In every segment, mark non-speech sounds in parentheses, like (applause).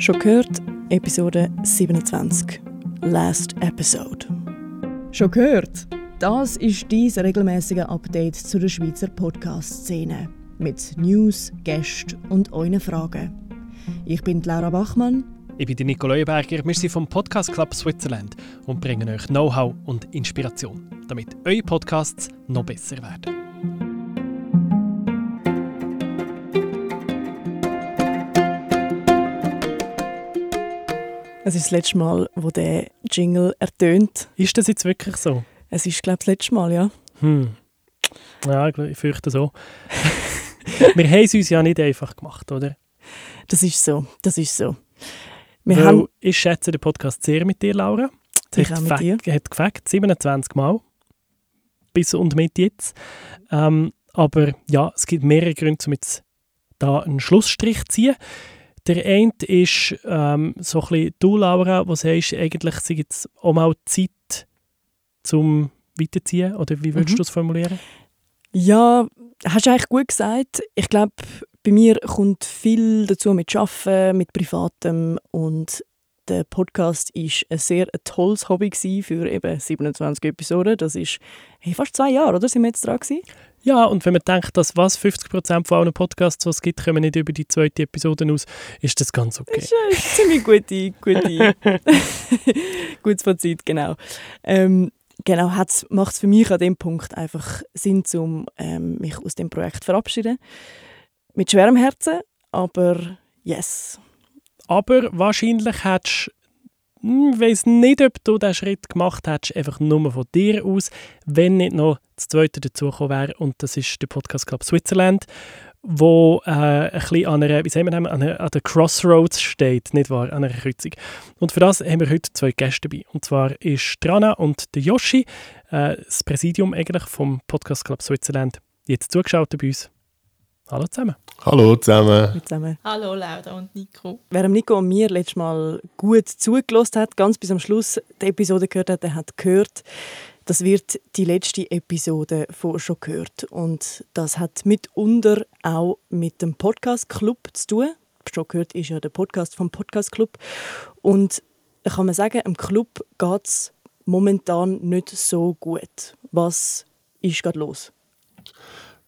Schon gehört, Episode 27. Last Episode. Schon gehört? Das ist dies regelmäßige Update zu der Schweizer Podcast-Szene. Mit News, Gästen und euren Fragen. Ich bin Laura Bachmann. Ich bin Nico Leuenberger. Wir sind vom Podcast Club Switzerland und bringen euch Know-how und Inspiration, damit eure Podcasts noch besser werden. Es ist das letzte Mal, wo der Jingle ertönt. Ist das jetzt wirklich so? Es ist, glaube ich, das letzte Mal, ja. Hm. Ja, ich fürchte so. (laughs) Wir haben es uns ja nicht einfach gemacht, oder? Das ist so, das ist so. Wir Weil haben ich schätze den Podcast sehr mit dir, Laura. Ich auch mit dir. hat gefragt, 27 Mal. Bis und mit jetzt. Ähm, aber ja, es gibt mehrere Gründe, um jetzt da einen Schlussstrich zu ziehen. Der eine ist ähm, so ein bisschen du, Laura, wo sagst, eigentlich sei jetzt auch mal Zeit zum Weiterziehen, oder wie würdest mhm. du es formulieren? Ja, hast du eigentlich gut gesagt. Ich glaube, bei mir kommt viel dazu mit Arbeiten, mit Privatem und der Podcast ist ein sehr ein tolles Hobby für eben 27 Episoden. Das ist hey, fast zwei Jahre, oder? Sind wir jetzt dran gewesen? Ja, und wenn man denkt, dass was 50% von allen Podcasts, die es gibt, kommen nicht über die zweite Episode aus, ist das ganz okay. Das ist eine ziemlich gute, gute (laughs) gutes Fazit, genau. Ähm, genau, macht es für mich an dem Punkt einfach Sinn, um ähm, mich aus dem Projekt zu verabschieden. Mit schwerem Herzen, aber yes. Aber wahrscheinlich hättest du ich hm, weiß nicht, ob du diesen Schritt gemacht hättest, einfach nur von dir aus, wenn nicht noch das Zweite dazugekommen wäre. Und das ist der Podcast Club Switzerland, wo äh, ein bisschen an einer, wie wir, an, einer, an der Crossroads steht, nicht wahr, an einer Kreuzung. Und für das haben wir heute zwei Gäste dabei. Und zwar ist Trana und der Yoshi, äh, das Präsidium eigentlich vom Podcast Club Switzerland, jetzt zugeschaut bei uns. Hallo zusammen. Hallo zusammen. Hallo zusammen. Hallo Laura und Nico. Wer Nico und mir letztes Mal gut zugelassen hat, ganz bis am Schluss die Episode gehört hat, der hat gehört, das wird die letzte Episode von «Schon gehört». Und das hat mitunter auch mit dem Podcast Club zu tun. «Schon gehört» ist ja der Podcast vom Podcast Club. Und da kann man sagen, im Club geht es momentan nicht so gut. Was ist gerade los?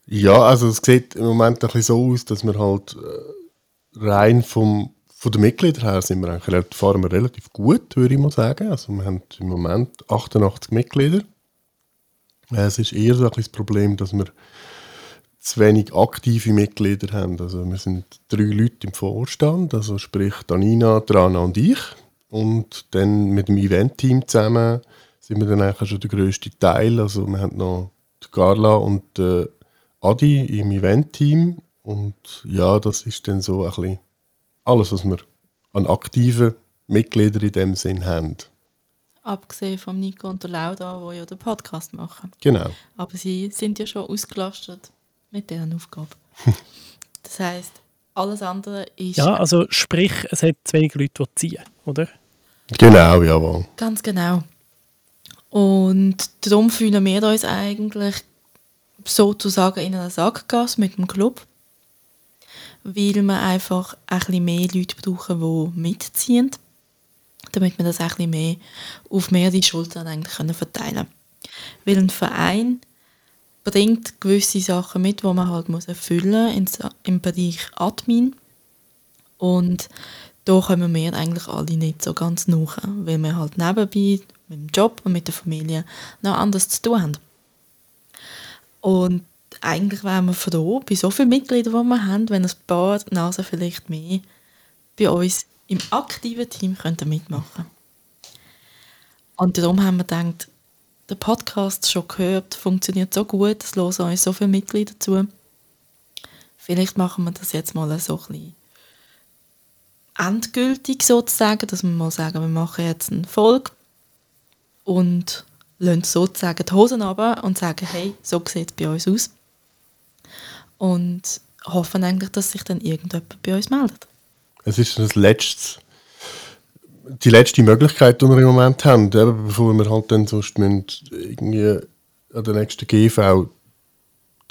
Ja, also es sieht im Moment ein bisschen so aus, dass wir halt äh, rein vom, von den Mitgliedern her sind wir eigentlich, fahren wir relativ gut, würde ich mal sagen. Also wir haben im Moment 88 Mitglieder. Äh, es ist eher so ein bisschen das Problem, dass wir zu wenig aktive Mitglieder haben. Also wir sind drei Leute im Vorstand, also sprich Danina, Trana und ich. Und dann mit dem Event-Team zusammen sind wir dann eigentlich schon der grösste Teil. Also wir haben noch die Carla und äh, Adi im Event-Team. Und ja, das ist dann so ein bisschen alles, was wir an aktiven Mitgliedern in dem Sinn haben. Abgesehen von Nico und der Lauda, die ja den Podcast machen. Genau. Aber sie sind ja schon ausgelastet mit deren Aufgabe. (laughs) das heisst, alles andere ist. Ja, also sprich, es hat zu wenig Leute, die ziehen, oder? Genau, jawohl. Ganz genau. Und darum fühlen wir uns eigentlich sozusagen in einer Sackgasse mit dem Club, weil wir einfach ein bisschen mehr Leute brauchen, die mitziehen, damit wir das ein bisschen mehr auf mehrere Schultern eigentlich verteilen können. Weil ein Verein bringt gewisse Sachen mit, die man halt muss erfüllen muss im Bereich Admin. Und da kommen wir eigentlich alle nicht so ganz nach, weil wir halt nebenbei mit dem Job und mit der Familie noch anders zu tun haben. Und eigentlich wären wir froh, bei so vielen Mitgliedern, die wir haben, wenn ein paar Nasen vielleicht mehr bei uns im aktiven Team könnten mitmachen Und darum haben wir gedacht, der Podcast schon gehört, funktioniert so gut, es hören uns so viele Mitglieder zu. Vielleicht machen wir das jetzt mal so ein bisschen endgültig sozusagen, dass wir mal sagen, wir machen jetzt eine Folge und lassen sozusagen die Hosen runter und sagen, hey, so sieht es bei uns aus. Und hoffen eigentlich, dass sich dann irgendjemand bei uns meldet. Es ist das letzte, die letzte Möglichkeit, die wir im Moment haben, eben bevor wir halt dann sonst irgendwie an der nächsten GV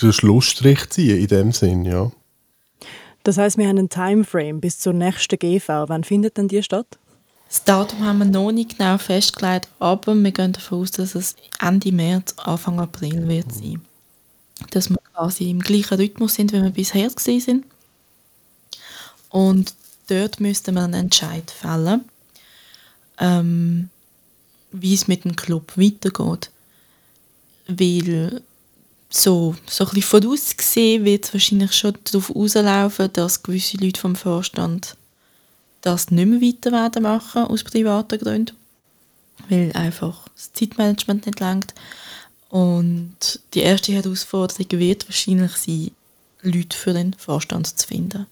den Schlussstrich ziehen, in dem Sinn, ja. Das heißt, wir haben einen Timeframe bis zur nächsten GV. Wann findet denn die statt? Das Datum haben wir noch nicht genau festgelegt, aber wir gehen davon aus, dass es Ende März, Anfang April wird sein. Dass wir quasi im gleichen Rhythmus sind, wie wir bisher sind. Und dort müssten wir einen Entscheid fällen, ähm, wie es mit dem Club weitergeht. Weil so, so ein bisschen vorausgesehen wird es wahrscheinlich schon darauf rauslaufen, dass gewisse Leute vom Vorstand das nicht mehr weiter werden machen aus privaten Gründen, weil einfach das Zeitmanagement nicht langt. Und die erste Herausforderung wird wahrscheinlich sein, Leute für den Vorstand zu finden.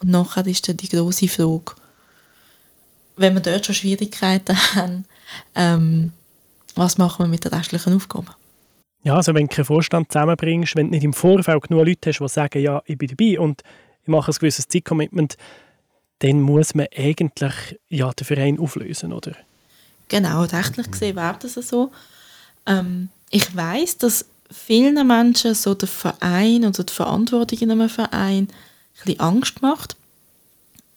Und nachher ist dann die große Frage, wenn wir dort schon Schwierigkeiten haben, ähm, was machen wir mit den restlichen Aufgaben? Ja, also wenn du keinen Vorstand zusammenbringst, wenn du nicht im Vorfeld genug Leute hast, die sagen, ja, ich bin dabei und ich mache ein gewisses Zeitcommitment, dann muss man eigentlich ja, den Verein auflösen, oder? Genau, rechtlich gesehen wäre das so. Ähm, ich weiß, dass vielen Menschen so der Verein oder die Verantwortung in einem Verein ein bisschen Angst macht.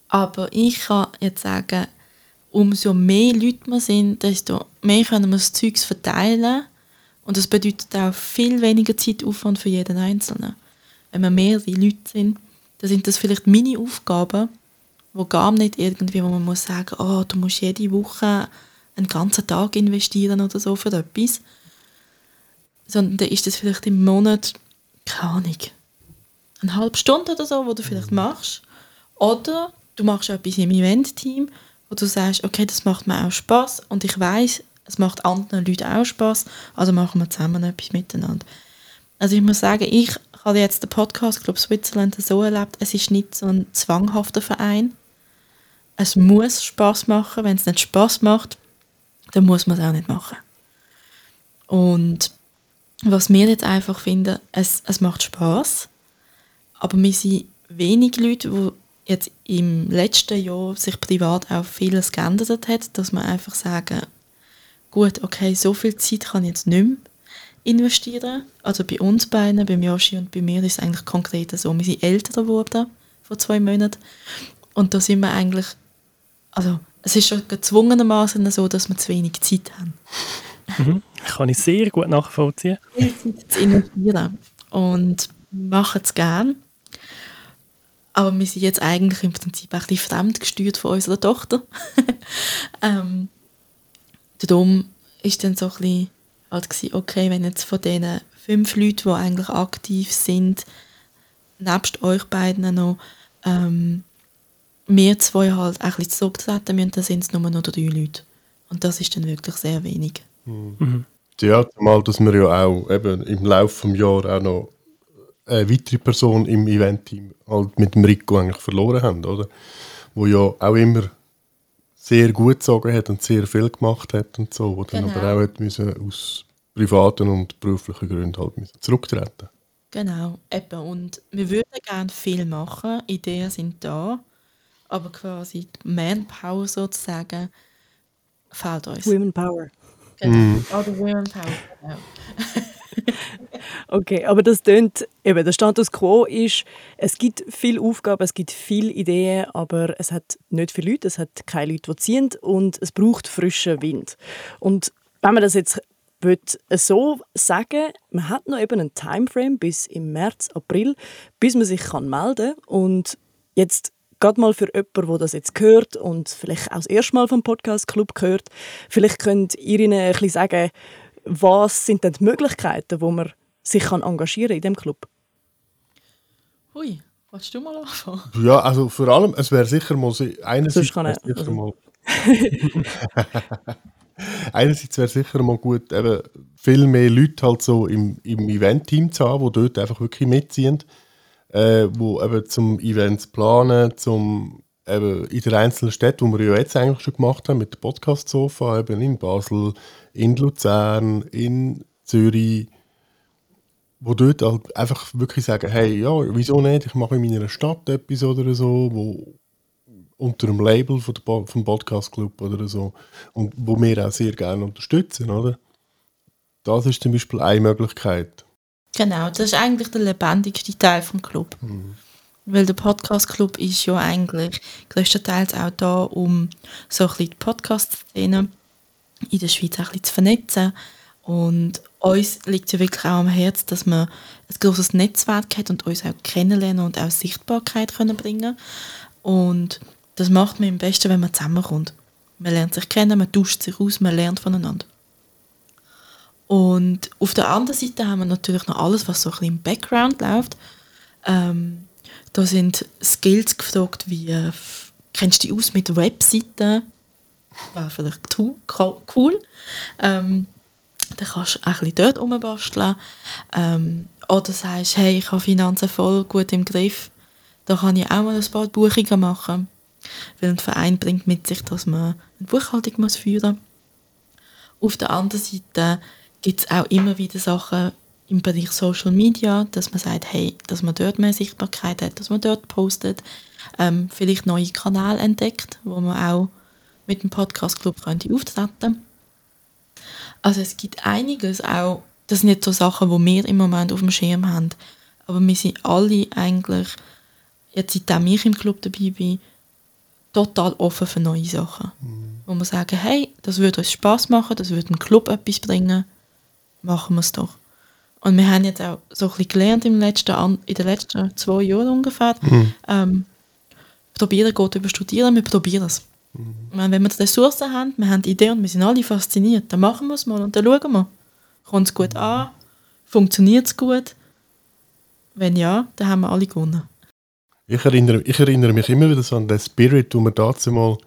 Aber ich kann jetzt sagen, umso mehr Leute wir sind, desto mehr können wir das Zeug verteilen. Und das bedeutet auch viel weniger Zeitaufwand für jeden Einzelnen. Wenn wir mehrere Leute sind, dann sind das vielleicht meine Aufgaben, wo gar nicht irgendwie, wo man muss sagen, oh, du musst jede Woche einen ganzen Tag investieren oder so für etwas. Sondern dann ist das vielleicht im Monat, keine Ahnung, eine halbe Stunde oder so, wo du vielleicht machst. Oder du machst etwas im Event-Team, wo du sagst, okay, das macht mir auch Spaß und ich weiß, es macht anderen Leuten auch Spaß, also machen wir zusammen etwas miteinander. Also ich muss sagen, ich habe jetzt den Podcast Club Switzerland so erlebt, es ist nicht so ein zwanghafter Verein, es muss Spaß machen. Wenn es nicht Spaß macht, dann muss man es auch nicht machen. Und was wir jetzt einfach finden, es, es macht Spaß, aber wir sind wenig Leute, die jetzt im letzten Jahr sich privat auch vieles geändert hat, dass man einfach sagen, gut, okay, so viel Zeit kann ich jetzt nicht mehr investieren. Also bei uns beiden, bei Yoshi und bei mir ist es eigentlich konkret so, wir sind älter geworden vor zwei Monaten und da sind wir eigentlich also es ist schon gezwungenermaßen so, dass wir zu wenig Zeit haben. Mhm. Kann ich sehr gut nachvollziehen. Zeit zu investieren und machen es gerne. Aber wir sind jetzt eigentlich im Prinzip ein bisschen fremdgesteuert von unserer Tochter. (laughs) ähm, darum ist dann so ein bisschen halt gewesen, okay, wenn jetzt von diesen fünf Leuten, die eigentlich aktiv sind, nebst euch beiden noch ähm, wir zwei halt ein bisschen zurücktreten müssen, dann sind es nur noch drei Leute. Und das ist dann wirklich sehr wenig. Mhm. Ja, zumal, dass wir ja auch eben im Laufe des Jahres auch noch eine weitere Person im Event-Team halt mit dem Rico eigentlich verloren haben, oder? Wo ja auch immer sehr gut gezogen hat und sehr viel gemacht hat und so, wo dann genau. aber auch hat müssen aus privaten und beruflichen Gründen halt müssen zurücktreten. Genau, eben. Und wir würden gerne viel machen, Ideen sind da, aber quasi die Manpower sozusagen fehlt uns. Women Power. Genau. Mm. Oder Women Power, genau. (laughs) okay, aber das tönt, eben, der Status quo ist, es gibt viele Aufgaben, es gibt viele Ideen, aber es hat nicht viele Leute, es hat keine Leute, die ziehen und es braucht frischen Wind. Und wenn man das jetzt will so sagen, man hat noch eben einen Timeframe bis im März, April, bis man sich kann melden kann. Und jetzt gerade mal für jemanden, der das jetzt hört und vielleicht auch das erste Mal vom Podcast Club gehört, vielleicht könnt ihr ihnen ein bisschen sagen, was sind denn die Möglichkeiten, wo man sich kann engagieren in dem Club? Hui, willst du mal anfangen? Ja, also vor allem, es wäre sicher mal einerseits kann sicher also. mal (laughs) Einerseits wäre sicher mal gut, eben viel mehr Leute halt so im, im Event-Team zu haben, die dort einfach wirklich mitziehen äh, wo eben zum Events planen, zum eben in den einzelnen Städten, wo wir ja jetzt eigentlich schon gemacht haben, mit dem Podcast-Sofa, eben in Basel, in Luzern, in Zürich, wo dort halt einfach wirklich sagen, hey, ja, wieso nicht, ich mache in meiner Stadt etwas oder so, wo unter dem Label von der, vom Podcast Club oder so und wo wir auch sehr gerne unterstützen, oder? Das ist zum Beispiel eine Möglichkeit. Genau, das ist eigentlich der lebendigste Teil vom Club. Mhm. Weil der Podcast Club ist ja eigentlich größtenteils auch da, um so ein bisschen die Podcast-Szene in der Schweiz ein bisschen zu vernetzen. Und uns liegt ja wirklich auch am Herzen, dass man ein großes Netzwerk hat und uns auch kennenlernen und auch Sichtbarkeit können bringen Und das macht man am besten, wenn man zusammenkommt. Man lernt sich kennen, man tauscht sich aus, man lernt voneinander. Und auf der anderen Seite haben wir natürlich noch alles, was so ein bisschen im Background läuft. Ähm, da sind Skills gefragt, wie äh, kennst du dich aus mit Webseiten? Wäre vielleicht cool. Ähm, dann kannst du ein bisschen dort rumbasteln. Ähm, oder sagst, hey, ich habe Finanzen voll gut im Griff. Da kann ich auch mal ein paar Buchungen machen. Weil ein Verein bringt mit sich, dass man eine Buchhaltung führen muss. Auf der anderen Seite gibt es auch immer wieder Sachen im Bereich Social Media, dass man sagt, hey, dass man dort mehr Sichtbarkeit hat, dass man dort postet, ähm, vielleicht neue Kanäle entdeckt, wo man auch mit dem Podcast Club könnte auftreten. Also es gibt einiges auch, das sind nicht so Sachen, wo wir im Moment auf dem Schirm haben, aber wir sind alle eigentlich, jetzt seitdem ich im Club dabei bin, total offen für neue Sachen. Mhm. Wo wir sagen, hey, das würde uns Spaß machen, das würde dem Club etwas bringen, machen wir es doch. Und wir haben jetzt auch so ein bisschen gelernt im letzten, in den letzten zwei Jahren ungefähr, mhm. ähm, probieren geht über Studieren, wir probieren es. Mhm. Wenn wir die Ressourcen haben, wir haben die Idee und wir sind alle fasziniert, dann machen wir es mal und dann schauen wir. Kommt es gut an? Funktioniert es gut? Wenn ja, dann haben wir alle gewonnen. Ich erinnere, ich erinnere mich immer wieder so an den Spirit, den wir dazu mal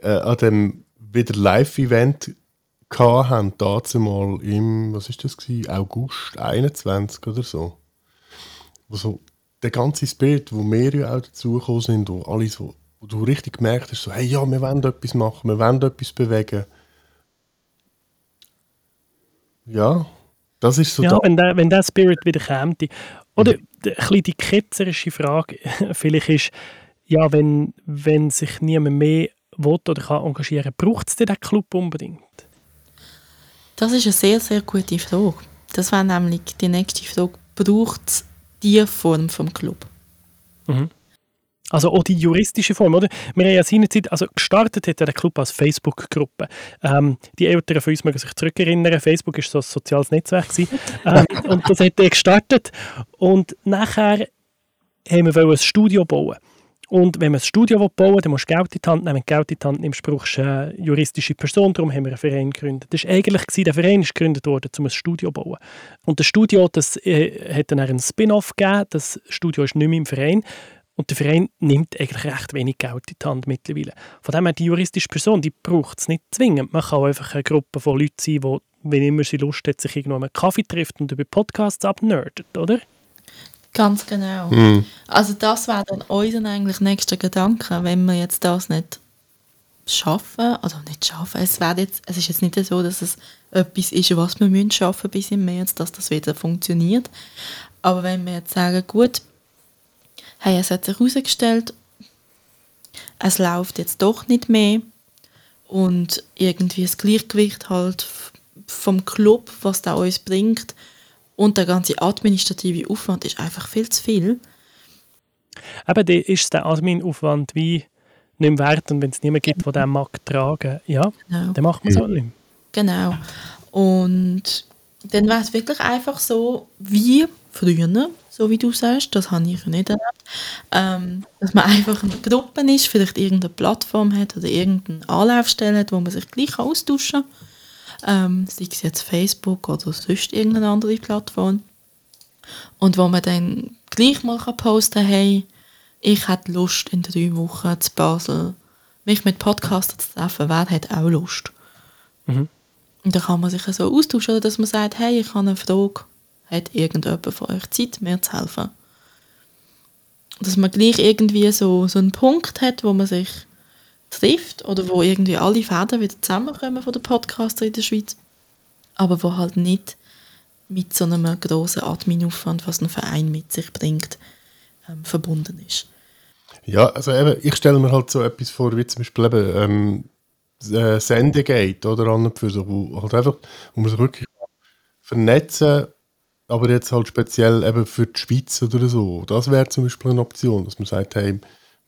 äh, an dem wieder Live-Event hatten, dazu mal im, was ist das gewesen? August 21 oder so. Wo so der ganze Spirit, wo wir ja auch dazugekommen sind, wo alle so, wo du richtig gemerkt hast, so, hey, ja, wir wollen etwas machen, wir wollen etwas bewegen. Ja, das ist so. Ja, da. wenn der, wenn der Spirit wieder kommt. Oder mhm. ein bisschen die ketzerische Frage (laughs) vielleicht ist, ja, wenn, wenn sich niemand mehr will oder kann engagieren, braucht es den Club unbedingt? Das ist eine sehr, sehr gute Frage. Das wäre nämlich die nächste Frage. Braucht es diese Form vom Club? Mhm. Also auch die juristische Form, oder? Wir haben ja seinerzeit, also gestartet hat der Club als Facebook-Gruppe. Ähm, die Älteren von uns mögen sich zurückerinnern, Facebook war so ein soziales Netzwerk (laughs) ähm, und das hat er gestartet und nachher haben wir ein Studio bauen und wenn man ein Studio bauen will, dann musst du Geld in die Hand nehmen. Wenn du Geld in die Hand nimmst, brauchst du eine juristische Person. Darum haben wir einen Verein gegründet. Das war eigentlich, der Verein ist gegründet worden, um ein Studio zu bauen. Und das Studio, das äh, hat dann einen Spin-off gegeben. Das Studio ist nicht mehr im Verein. Und der Verein nimmt eigentlich recht wenig Geld in die Hand mittlerweile. Von dem her, die juristische Person, die braucht es nicht zwingend. Man kann einfach eine Gruppe von Leuten sein, die, wenn immer sie Lust hat, sich irgendwo einen Kaffee trifft und über Podcasts abnerdet, oder? Ganz genau. Mhm. Also das wäre dann unser eigentlich nächster Gedanke, wenn wir jetzt das nicht schaffen, oder nicht schaffen, es, jetzt, es ist jetzt nicht so, dass es etwas ist, was wir müssen schaffen bis im März, dass das wieder funktioniert. Aber wenn wir jetzt sagen, gut, hey, es hat sich herausgestellt, es läuft jetzt doch nicht mehr und irgendwie das Gleichgewicht halt vom Club, was da uns bringt, und der ganze administrative Aufwand ist einfach viel zu viel. Aber dann ist der Admin-Aufwand wie nicht mehr wert und wenn es niemanden gibt, der den mag tragen, ja, genau. dann macht man es auch nicht mehr. Genau. Und dann wäre es wirklich einfach so wie früher, so wie du sagst, das habe ich nicht erlebt, ähm, dass man einfach eine Gruppe ist, vielleicht irgendeine Plattform hat oder irgendeine Anlaufstelle hat, wo man sich gleich austauschen kann ähm, sei es jetzt Facebook oder sonst irgendeine andere Plattform. Und wo man dann gleich mal posten kann, hey, ich hätte Lust in drei Wochen zu Basel mich mit Podcastern zu treffen, wer hat auch Lust? Mhm. Und dann kann man sich so austauschen, dass man sagt, hey, ich habe eine Frage, hat irgendjemand von euch Zeit, mir zu helfen? Dass man gleich irgendwie so, so einen Punkt hat, wo man sich trifft oder wo irgendwie alle Fäden wieder zusammenkommen von den Podcaster in der Schweiz, aber wo halt nicht mit so einem grossen Adminaufwand, was ein Verein mit sich bringt, ähm, verbunden ist. Ja, also eben, ich stelle mir halt so etwas vor, wie zum Beispiel eben ähm, äh, Sendegate oder an für so, wo halt einfach, wo man sich wirklich vernetzen aber jetzt halt speziell eben für die Schweiz oder so. Das wäre zum Beispiel eine Option, dass man sagt, hey,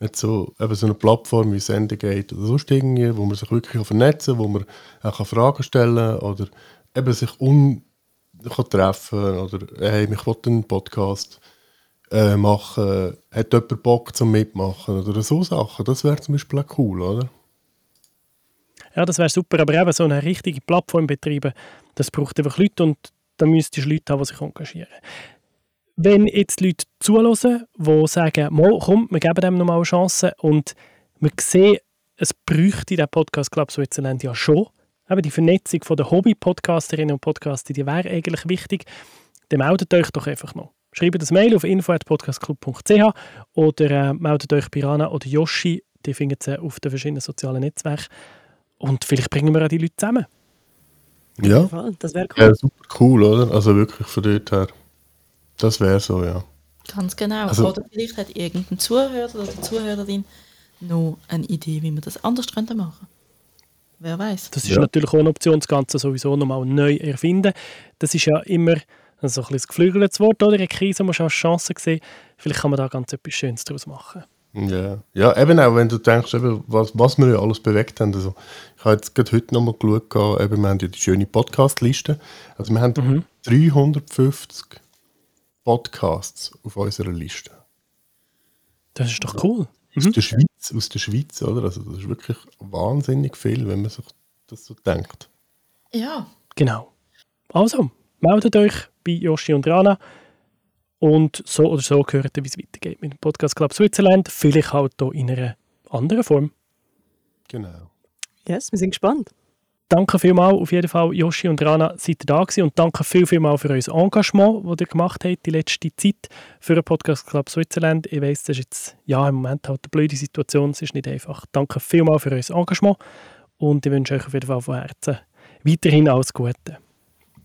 nicht so, eben so eine Plattform wie Sendegate oder sonst irgendwie, wo man sich wirklich vernetzen kann, wo man auch Fragen stellen kann oder eben sich un kann treffen oder hey, ich will einen Podcast äh, machen, hat jemand Bock zum Mitmachen oder so Sachen. Das wäre zum Beispiel auch cool, oder? Ja, das wäre super, aber eben so eine richtige Plattform betreiben, das braucht einfach Leute und da müsstest du Leute haben, die sich engagieren. Wenn jetzt Leute zulassen, die sagen, Mal, komm, wir geben dem nochmal eine Chance und wir sehen, es bräuchte den Podcast Club Switzerland ja schon, aber die Vernetzung der Hobby-Podcasterinnen und Podcaster, die wäre eigentlich wichtig, dann meldet euch doch einfach noch. Schreibt das Mail auf info.podcastclub.ch oder äh, meldet euch bei Rana oder Yoshi, die findet sie auf den verschiedenen sozialen Netzwerken. Und vielleicht bringen wir auch die Leute zusammen. Ja, das wäre cool. Ja, super cool, oder? Also wirklich von dort her. Das wäre so, ja. Ganz genau. Also- oder vielleicht hat irgendein Zuhörer oder Zuhörerin noch eine Idee, wie man das anders könnte machen Wer weiß. Das ist Ja. natürlich auch eine Option, das Ganze sowieso nochmal neu erfinden. Das ist ja immer so ein bisschen das geflügeltes Wort, oder? Eine Krise muss auch als Chance sehen. Vielleicht kann man da ganz etwas Schönes daraus machen. Ja. ja, eben auch, wenn du denkst, eben, was, was wir ja alles bewegt haben. Also, ich habe jetzt gerade heute nochmal geschaut, eben, wir haben ja die schöne Podcast-Liste. Also wir haben 350 Podcasts auf unserer Liste. Das ist doch cool. Aus der Schweiz, aus der Schweiz, oder? Also das ist wirklich wahnsinnig viel, wenn man sich das so denkt. Ja, Genau. Also, meldet euch bei Yoshi und Rana und so oder so hört ihr, wie es weitergeht mit dem Podcast Club Switzerland. Vielleicht halt hier in einer anderen Form. Genau. Yes, wir sind gespannt. Danke vielmals auf jeden Fall, Yoshi und Rana, seid ihr da gewesen und danke viel, viel mal für euer Engagement, das ihr gemacht habt die letzte Zeit für den Podcast Club Switzerland. Ich weiss, das ist jetzt ja, im Moment halt eine blöde Situation, es ist nicht einfach. Danke vielmals für euer Engagement und ich wünsche euch auf jeden Fall von Herzen weiterhin alles Gute.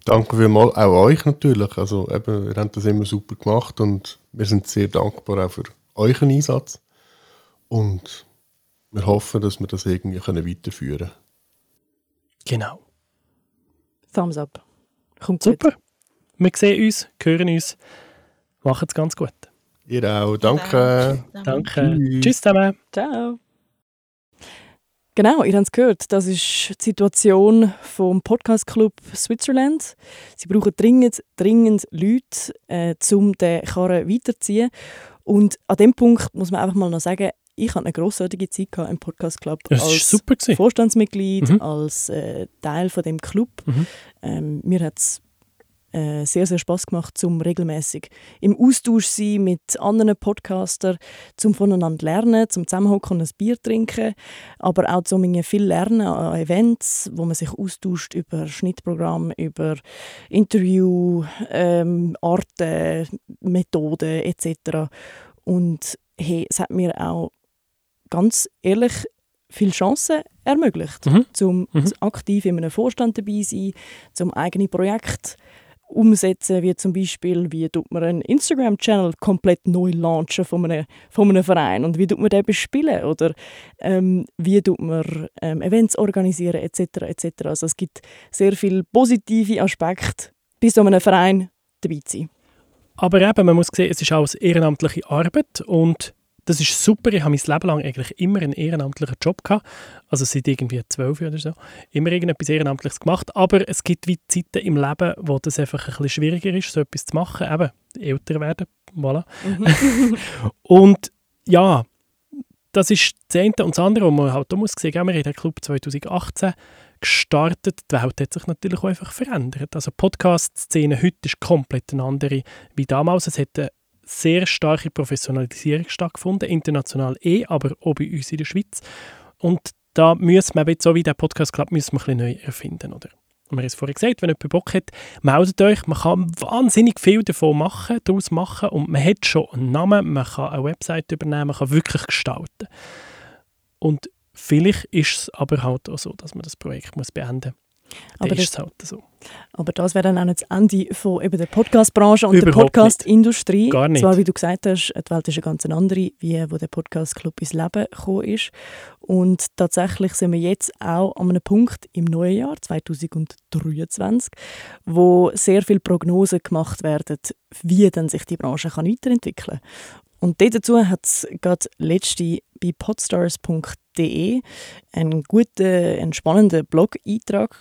Danke vielmals auch euch natürlich. Also eben, ihr habt das immer super gemacht und wir sind sehr dankbar auch für euren Einsatz. Und wir hoffen, dass wir das irgendwie können weiterführen können. Genau. Thumbs up. Kommt gut. Super. Wir sehen uns, hören uns. Macht's ganz gut. Ihr auch. Danke. Danke. Tschüss. Tschüss zusammen. Ciao. Genau, ihr habt es gehört. Das ist die Situation vom Podcast Club Switzerland. Sie brauchen dringend, dringend Leute, äh, um den Karren weiterzuziehen. Und an dem Punkt muss man einfach mal noch sagen, ich hatte eine grossartige Zeit im Podcast Club war als super. Gewesen. Vorstandsmitglied, Mhm. als äh, Teil von dem Club. Mhm. Ähm, mir hat es äh, sehr, sehr Spaß gemacht, zum regelmäßig im Austausch sein mit anderen Podcastern, zum voneinander lernen, zum zusammenhocken und ein Bier trinken, aber auch zum viel lernen an Events, wo man sich austauscht über Schnittprogramm, über Interview, ähm, Arten, Methoden etc. Und hey, es hat mir auch ganz ehrlich viele Chancen ermöglicht, Mhm. zum Mhm. aktiv in einem Vorstand dabei sein, zum eigene Projekt umsetzen, wie zum Beispiel, wie tut man einen Instagram-Channel komplett neu launchen von einem, von einem Verein und wie tut man den bespielen oder ähm, wie tut man ähm, Events organisieren etc. etc. Also es gibt sehr viele positive Aspekte, bei so einem Verein dabei zu sein. Aber eben, man muss sehen, es ist auch ehrenamtliche Arbeit und das ist super. Ich habe mein Leben lang eigentlich immer einen ehrenamtlichen Job gehabt. Also seit irgendwie zwölf oder so. Immer irgendetwas Ehrenamtliches gemacht. Aber es gibt wie Zeiten im Leben, wo das einfach ein bisschen schwieriger ist, so etwas zu machen. Eben, älter werden. Voilà. (laughs) (laughs) Und ja, das ist das eine und das andere, was man halt auch muss sehen. Wir haben den Club 2018 gestartet. Die Welt hat sich natürlich auch einfach verändert. Also Podcast-Szene heute ist komplett eine andere wie damals. Es hat eine sehr starke Professionalisierung stattgefunden, international eh, aber auch bei uns in der Schweiz. Und da müssen wir, jetzt so wie der Podcast Club, müssen wir ein bisschen neu erfinden, oder? Und wir haben es vorhin gesagt, wenn jemand Bock hat, meldet euch. Man kann wahnsinnig viel davon machen, daraus machen und man hat schon einen Namen, man kann eine Website übernehmen, man kann wirklich gestalten. Und vielleicht ist es aber halt auch so, dass man das Projekt muss beenden muss. Dann Aber ist das- es halt so. Aber das wäre dann auch nicht das Ende von eben der Podcast-Branche und der Überhaupt Podcast-Industrie. Gar nicht. Zwar, wie du gesagt hast, die Welt ist eine ganz andere, wie wo der Podcast-Club ins Leben gekommen ist. Und tatsächlich sind wir jetzt auch an einem Punkt im neuen Jahr 2023, wo sehr viele Prognosen gemacht werden, wie dann sich die Branche kann weiterentwickeln kann. Und dazu hat es gerade letzte bei podstars.de einen guten, einen spannenden Blog-Eintrag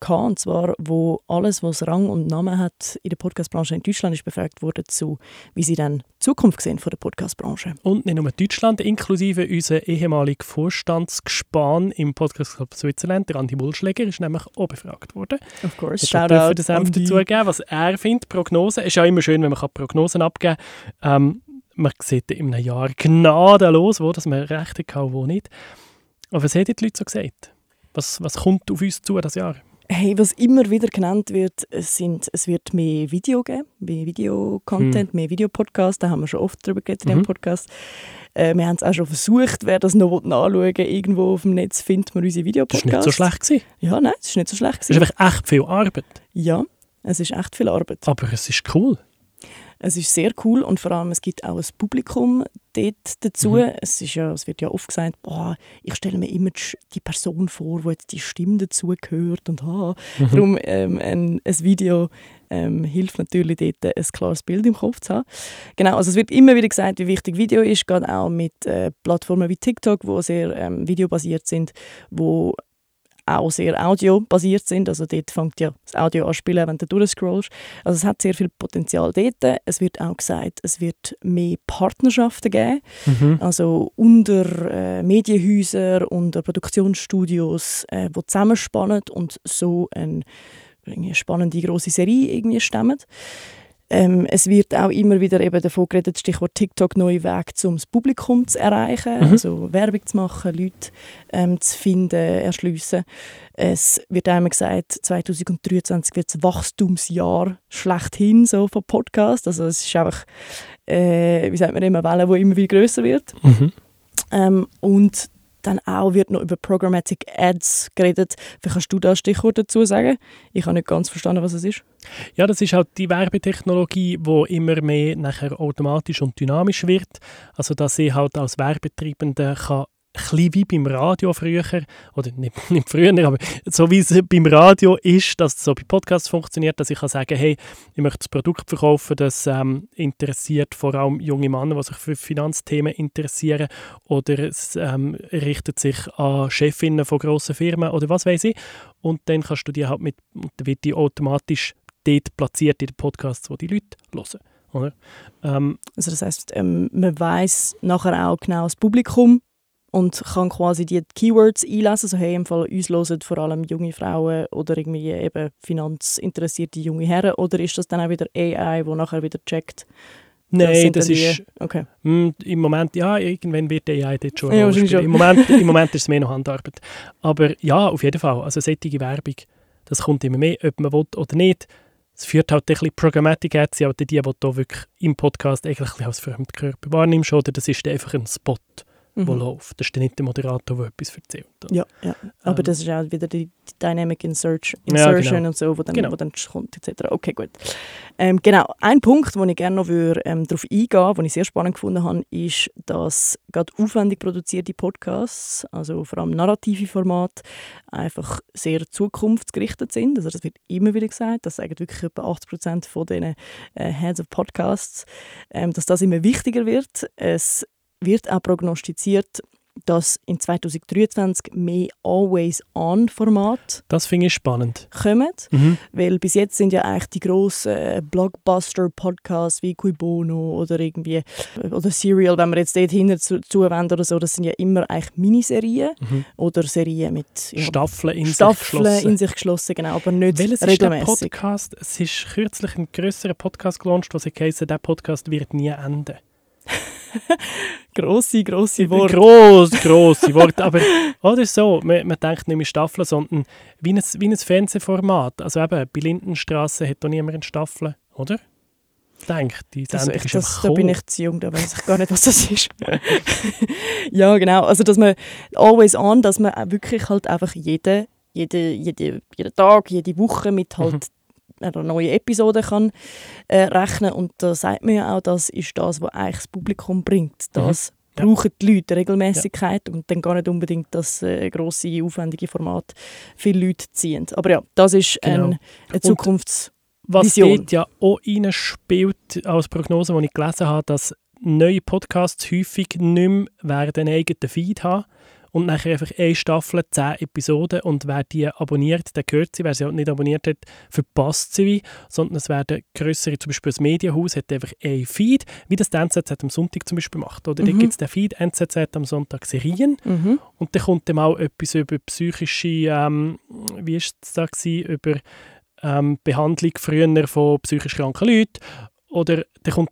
gehabt, und zwar, wo alles, was Rang und Namen hat in der Podcastbranche in Deutschland, ist befragt worden zu, wie sie dann die Zukunft sehen von der Podcastbranche. Und nicht nur Deutschland, inklusive unser ehemaliger Vorstandsgespann im Podcast Club Switzerland, der Andi Mulschläger, ist nämlich auch befragt worden. Of course. Jetzt dürfen den Senf dazugeben, was er findet. Prognosen ist ja immer schön, wenn man Prognosen abgeben kann. Ähm, man sieht in einem Jahr gnadenlos, wo dass man recht hat wo nicht. Aber was haben die Leute so gesagt? Was, was kommt auf uns zu das Jahr? Hey, was immer wieder genannt wird, es, sind, es wird mehr Video geben, mehr Videocontent, mehr Videopodcasts. Da haben wir schon oft darüber geredet in Mhm. dem Podcast. Äh, wir haben es auch schon versucht, wer das noch nachschauen will, irgendwo auf dem Netz findet man unsere Das Videopodcasts. war nicht so schlecht. Gewesen. Ja, nein, es ist nicht so schlecht. Es ist Gewesen. einfach echt viel Arbeit. Ja, es ist echt viel Arbeit. Aber es ist cool. Es ist sehr cool und vor allem es gibt auch ein Publikum dort dazu. Mhm. Es, ist ja, es wird ja oft gesagt, boah, ich stelle mir immer die- die Person vor, wo jetzt die Stimme dazu gehört und ha. Mhm. Darum ähm, ein, ein Video ähm, hilft natürlich dort, ein klares Bild im Kopf zu haben. Genau, also es wird immer wieder gesagt, wie wichtig Video ist, gerade auch mit äh, Plattformen wie TikTok, wo sehr ähm, videobasiert sind, wo auch sehr audiobasiert sind. Also dort fängt ja das Audio an spielen, wenn du durchscrollst. Also es hat sehr viel Potenzial dort. Es wird auch gesagt, es wird mehr Partnerschaften geben. Mhm. Also unter äh, Medienhäuser, unter Produktionsstudios, äh, die zusammenspannen und so eine, eine spannende große Serie irgendwie stemmen. Ähm, es wird auch immer wieder eben davon geredet, Stichwort TikTok, neue Wege, um das Publikum zu erreichen, Mhm. also Werbung zu machen, Leute ähm, zu finden, erschliessen. Es wird einmal gesagt, 2023 wird das Wachstumsjahr schlechthin so von Podcast. Also es ist einfach, äh, wie sagt man immer, Welle, die immer wieder größer wird. Mhm. Ähm, und dann auch wird noch über Programmatic Ads geredet. Vielleicht kannst du da Stichwort dazu sagen? Ich habe nicht ganz verstanden, was es ist. Ja, das ist halt die Werbetechnologie, wo immer mehr nachher automatisch und dynamisch wird. Also dass ich halt als Werbetreibender kann bisschen wie beim Radio früher, oder nicht, (laughs) nicht früher, aber so wie es beim Radio ist, dass es so bei Podcasts funktioniert, dass ich kann sagen, hey, ich möchte das Produkt verkaufen, das ähm, interessiert vor allem junge Männer, die sich für Finanzthemen interessieren, oder es ähm, richtet sich an Chefinnen von grossen Firmen oder was weiß ich. Und dann kannst du die halt mit, dann wird die automatisch dort platziert in den Podcasts, wo die Leute hören. Ähm, Also das heißt, ähm, man weiß nachher auch genau das Publikum und kann quasi die Keywords einlesen. So, hey, im Fall uns hören vor allem junge Frauen oder irgendwie eben finanzinteressierte junge Herren. Oder ist das dann auch wieder AI, wo nachher wieder checkt? nein, das die- ist Okay. hm, im Moment, ja, irgendwann wird die AI dort schon Ja, spielen. Im Moment, (laughs) Im Moment ist es mehr noch Handarbeit. Aber ja, auf jeden Fall. Also solche Werbung, das kommt immer mehr, ob man will oder nicht. Es führt halt ein bisschen Programmatic Ads, aber die, die du wirklich im Podcast eigentlich als Fremdkörper wahrnimmst, oder das ist einfach ein Spot, Mhm. läuft. Das ist dann nicht der Moderator, der etwas erzählt. Ja, ja. Aber Ähm, das ist auch wieder die, die Dynamic Insert, Ja, Insertion genau. und so, wo dann, Genau. wo dann kommt, etc. Okay, gut. Ähm, genau, ein Punkt, wo ich gerne noch würde, ähm, darauf eingehen den ich sehr spannend gefunden habe, ist, dass gerade aufwendig produzierte Podcasts, also vor allem narrative Formate, einfach sehr zukunftsgerichtet sind. Also das wird immer wieder gesagt, das sagen wirklich etwa 80% von den äh, Heads of Podcasts, ähm, dass das immer wichtiger wird. Es wird auch prognostiziert, dass in 2023 mehr Always-On-Formate Das finde ich spannend. kommen. Mhm. Weil bis jetzt sind ja eigentlich die grossen äh, Blockbuster-Podcasts wie Cui Bono oder irgendwie äh, oder Serial, wenn wir jetzt dort hinten zu, zuwenden oder so, das sind ja immer eigentlich Miniserien Mhm. oder Serien mit ja, Staffeln in sich Staffeln geschlossen. in sich geschlossen, genau, aber nicht Welches ist der regelmäßig. Podcast? Es ist kürzlich ein grösserer Podcast gelauncht, was heisst, der Podcast wird nie enden. (laughs) Grosse, grosse Worte. Gross, grosse (laughs) Worte. Aber oder so, man, man denkt nicht mehr Staffeln, sondern wie ein, wie ein Fernsehformat. Also eben, bei Lindenstraße hat doch niemand eine Staffel, oder? Denkt, die Das, ich, ist das, da bin ich zu jung, da weiß ich gar nicht, was das ist. (laughs) ja, genau. Also, dass man always on, dass man wirklich halt einfach jeden jede, jede, jeden Tag, jede Woche mit halt mhm einer neuen Episode kann äh, rechnen und da sagt man ja auch, das ist das, was eigentlich das Publikum bringt. Das mhm. brauchen die Leute, Regelmäßigkeit ja. und dann gar nicht unbedingt das äh, grosse, aufwendige Format viele Leute ziehen. Aber ja, das ist genau. ein, eine Zukunfts- was dort ja auch spielt als Prognose, die ich gelesen habe, dass neue Podcasts häufig nicht mehr einen eigenen Feed haben und nachher einfach eine Staffel, zehn Episoden und wer die abonniert, der gehört sie. Wer sie halt nicht abonniert hat, verpasst sie wie. Sondern es werden größere, zum Beispiel das Medienhaus hat einfach ein Feed, wie das die NZZ am Sonntag zum Beispiel macht. Oder mhm. da gibt es den Feed NZZ am Sonntag Serien mhm. und dann kommt dann mal etwas über psychische, ähm, wie ist es da gewesen, über ähm, Behandlung früher von psychisch kranken Leuten. Oder dann kommt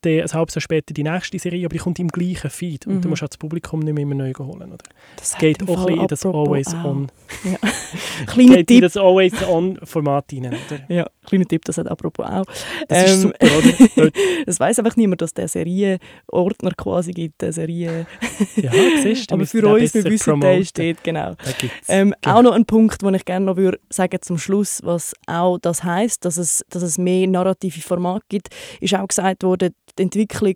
dann ein halbes Jahr später die nächste Serie, aber die kommt im gleichen Feed. Und mhm. du musst auch das Publikum nicht mehr immer neu holen. Oder? Das geht auch ein bisschen in das Always-On. Ja. (laughs) Kleiner Tipp. in das Always-On-Format rein. Oder? Ja, kleiner Tipp, das hat apropos auch. Das ähm, ist super, oder? (laughs) das weiß einfach niemand, dass der Serienordner quasi gibt. Der Serie ja, siehst du. aber für uns, wir wissen, der steht, genau. Ähm, genau. Auch noch ein Punkt, den ich gerne noch würde sagen zum Schluss, was auch das heisst, dass es, dass es mehr narrative Formate gibt, ist auch gesagt worden, die Entwicklung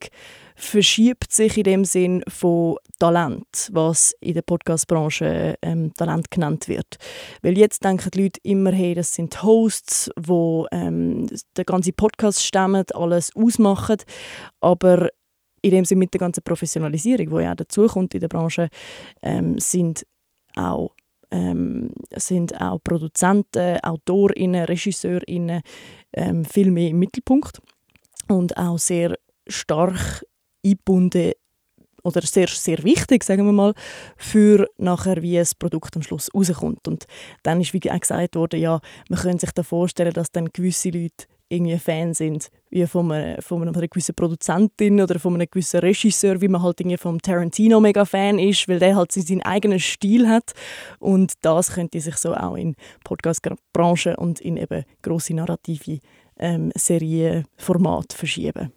verschiebt sich in dem Sinn von Talent, was in der Podcastbranche ähm, Talent genannt wird. Weil jetzt denken die Leute immer, hey, das sind Hosts, wo ähm, der ganze Podcast stemmen, alles ausmachen, aber in dem Sinn mit der ganzen Professionalisierung, die ja auch dazukommt in der Branche, ähm, sind auch ähm, sind auch Produzenten, AutorInnen, RegisseurInnen ähm, viel mehr im Mittelpunkt und auch sehr stark eingebunden oder sehr, sehr wichtig, sagen wir mal, für nachher, wie das Produkt am Schluss rauskommt. Und dann ist wie auch gesagt worden, ja, man könnte sich da vorstellen, dass dann gewisse Leute irgendwie Fan sind, wie von einer, von einer gewissen Produzentin oder von einem gewissen Regisseur, wie man halt irgendwie vom Tarantino mega Fan ist, weil der halt seinen eigenen Stil hat und das könnte sich so auch in Podcast-Branche und in eben grosse narrative ähm, Serienformat verschieben.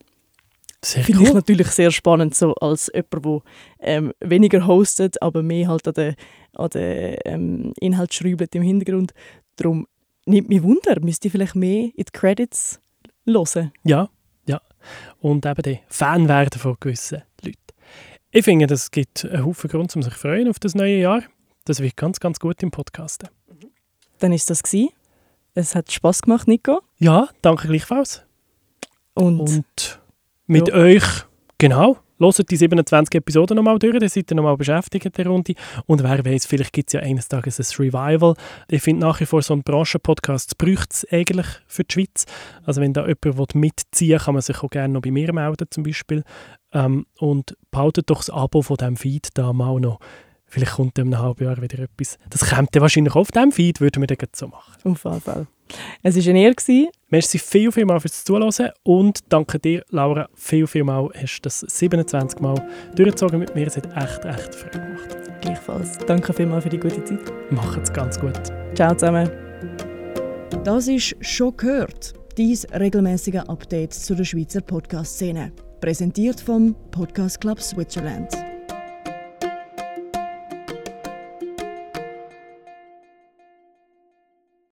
Finde ich natürlich sehr spannend, so als jemand, der ähm, weniger hostet, aber mehr halt an den, an den ähm, Inhalt schreibt im Hintergrund. Darum nimmt mich Wunder, müsste ich vielleicht mehr in die Credits hören? Ja, ja. Und eben die Fan werden von gewissen Leuten. Ich finde, es gibt einen Haufen Grund, um sich freuen auf das neue Jahr. Das wird ganz, ganz gut im Podcast. Dann ist das gewesen. Es hat Spaß gemacht, Nico. Ja, danke gleichfalls. Und, Und mit ja. euch, genau, hört die 27 Episoden nochmal durch, dann seid ihr nochmal beschäftigt in der Runde. Und wer weiß, vielleicht gibt es ja eines Tages ein Revival. Ich finde nach wie vor, so einen Branchenpodcast braucht es eigentlich für die Schweiz. Also wenn da jemand mitziehen will, kann man sich auch gerne noch bei mir melden zum Beispiel. Ähm, und behaltet doch das Abo von diesem Feed da mal noch. Vielleicht kommt in einem halben Jahr wieder etwas. Das kommt dann wahrscheinlich auf diesem Feed, würden wir dann so machen. Auf jeden Fall. Es war eine Ehre. Merci viel, viel mal fürs Zuhören und danke dir, Laura, viel, viel mal. Hast du das 27 Mal durchgezogen mit mir. Es hat echt, echt Freude gemacht. Gleichfalls. Danke vielmals für die gute Zeit. Macht es ganz gut. Ciao zusammen. Das ist «Schon gehört», dies regelmäßige Update zu der Schweizer Podcast-Szene. Präsentiert vom Podcast Club Switzerland.